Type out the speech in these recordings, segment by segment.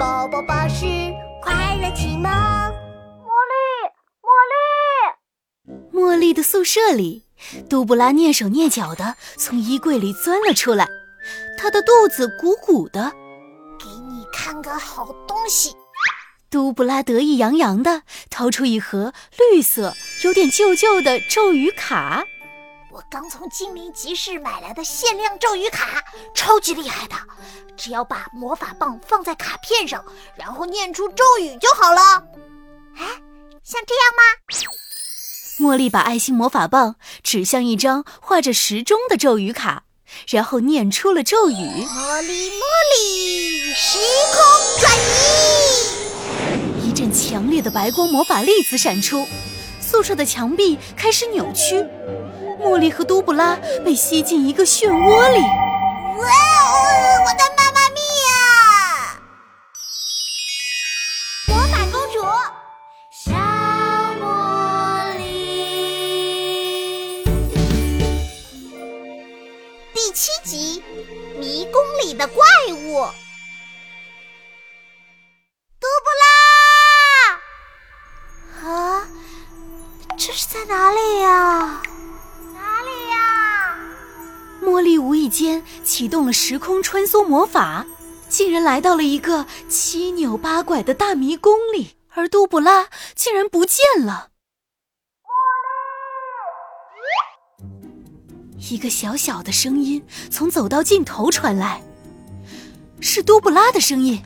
宝宝巴士快乐启蒙。茉莉，茉莉，茉莉的宿舍里，杜布拉蹑手蹑脚的从衣柜里钻了出来，她的肚子鼓鼓的。给你看个好东西。杜布拉得意洋洋的掏出一盒绿色、有点旧旧的咒语卡。我刚从精灵集市买来的限量咒语卡，超级厉害的。只要把魔法棒放在卡片上，然后念出咒语就好了。哎，像这样吗？茉莉把爱心魔法棒指向一张画着时钟的咒语卡，然后念出了咒语：“茉莉，茉莉，时空转移。”一阵强烈的白光魔法粒子闪出，宿舍的墙壁开始扭曲。茉莉和杜布拉被吸进一个漩涡里。哇哦，我的妈妈咪呀！魔法公主，小茉莉。第七集，迷宫里的怪物。杜布拉，啊，这是在哪里呀？间启动了时空穿梭魔法，竟然来到了一个七扭八拐的大迷宫里，而杜布拉竟然不见了。一个小小的声音从走到尽头传来，是杜布拉的声音。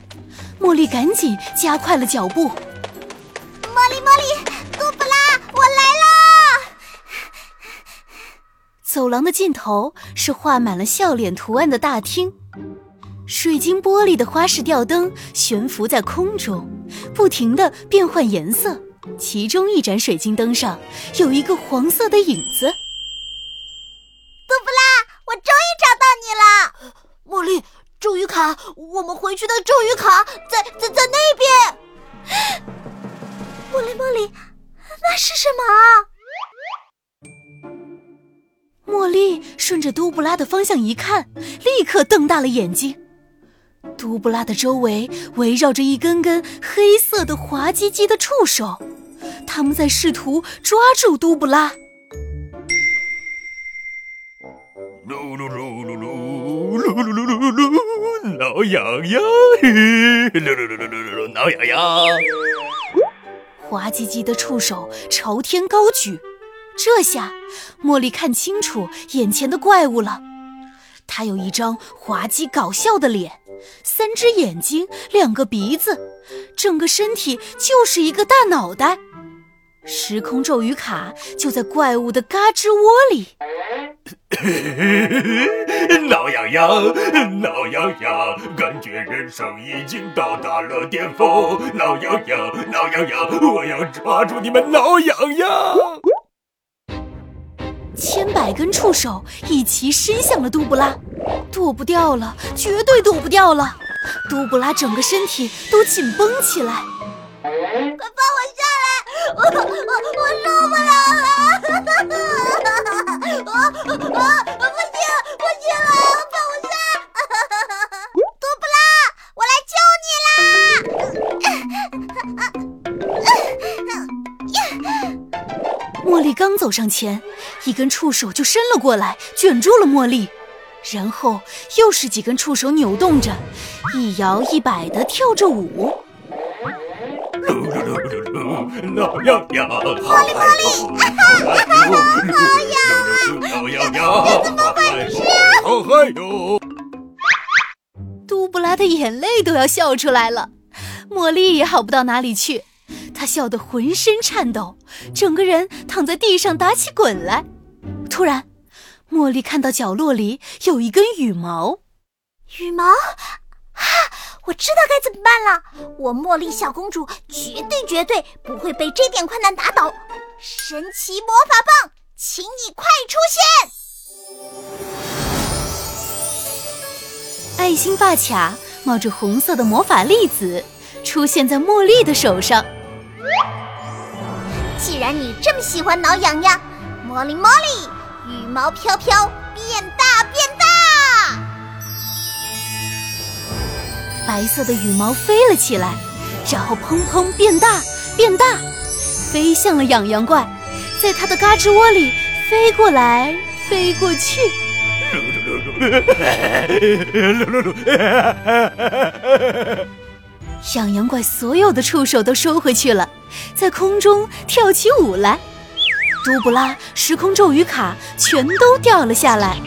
茉莉赶紧加快了脚步。茉莉，茉莉，杜布拉，我来了。走廊的尽头是画满了笑脸图案的大厅，水晶玻璃的花式吊灯悬浮在空中，不停的变换颜色。其中一盏水晶灯上有一个黄色的影子。杜布拉，我终于找到你了！茉莉，咒语卡，我们回去的咒语卡在在在那边。茉莉，茉莉，那是什么？茉莉顺着都布拉的方向一看，立刻瞪大了眼睛。都布拉的周围围绕着一根根黑色的滑稽稽的触手，他们在试图抓住都布拉。噜噜噜噜噜噜噜噜噜噜，挠痒痒，噜噜噜噜噜噜，挠痒痒。滑稽稽的触手朝天高举。这下，茉莉看清楚眼前的怪物了。它有一张滑稽搞笑的脸，三只眼睛，两个鼻子，整个身体就是一个大脑袋。时空咒语卡就在怪物的嘎吱窝里。挠痒痒，挠痒痒，感觉人生已经到达了巅峰。挠痒痒，挠痒痒，我要抓住你们挠痒痒。千百根触手一齐伸向了杜布拉，躲不掉了，绝对躲不掉了！杜布拉整个身体都紧绷起来，快放我下来！我我我受不了了！我 我不行不行了，放我下！杜布拉，我来救你啦！茉莉刚走上前，一根触手就伸了过来，卷住了茉莉。然后又是几根触手扭动着，一摇一摆的跳着舞。噜噜噜噜噜，挠痒痒，茉莉茉莉，哈哈哈，好痒啊！挠怎么回事？好嗨哟！杜布拉的眼泪都要笑出来了，茉莉也好不到哪里去。他笑得浑身颤抖，整个人躺在地上打起滚来。突然，茉莉看到角落里有一根羽毛。羽毛，啊！我知道该怎么办了。我茉莉小公主绝对绝对不会被这点困难打倒。神奇魔法棒，请你快出现！爱心发卡冒着红色的魔法粒子，出现在茉莉的手上。既然你这么喜欢挠痒痒，茉莉茉莉，羽毛飘飘，变大变大！白色的羽毛飞了起来，然后砰砰变大变大，飞向了痒痒怪，在它的嘎吱窝里飞过来飞过去。痒痒怪所有的触手都收回去了，在空中跳起舞来。杜布拉时空咒语卡全都掉了下来。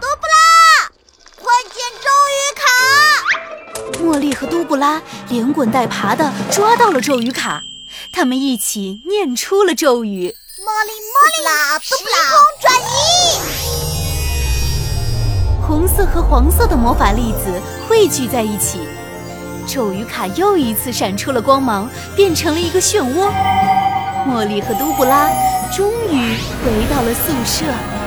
杜布拉，快捡咒语卡！茉莉和杜布拉连滚带爬的抓到了咒语卡，他们一起念出了咒语：茉莉茉莉啦，时空转移。红色和黄色的魔法粒子汇聚在一起，咒语卡又一次闪出了光芒，变成了一个漩涡。茉莉和杜布拉终于回到了宿舍。